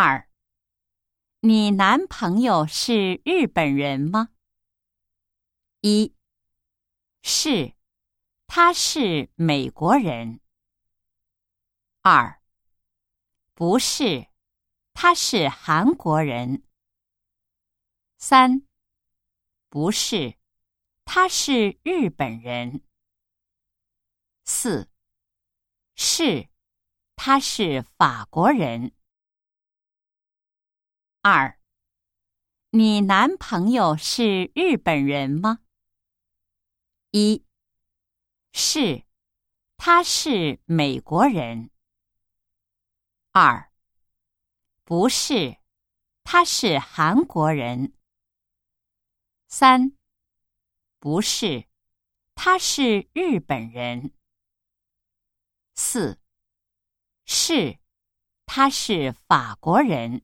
二，你男朋友是日本人吗？一，是，他是美国人。二，不是，他是韩国人。三，不是，他是日本人。四，是，他是法国人。二，你男朋友是日本人吗？一，是，他是美国人。二，不是，他是韩国人。三，不是，他是日本人。四，是，他是法国人。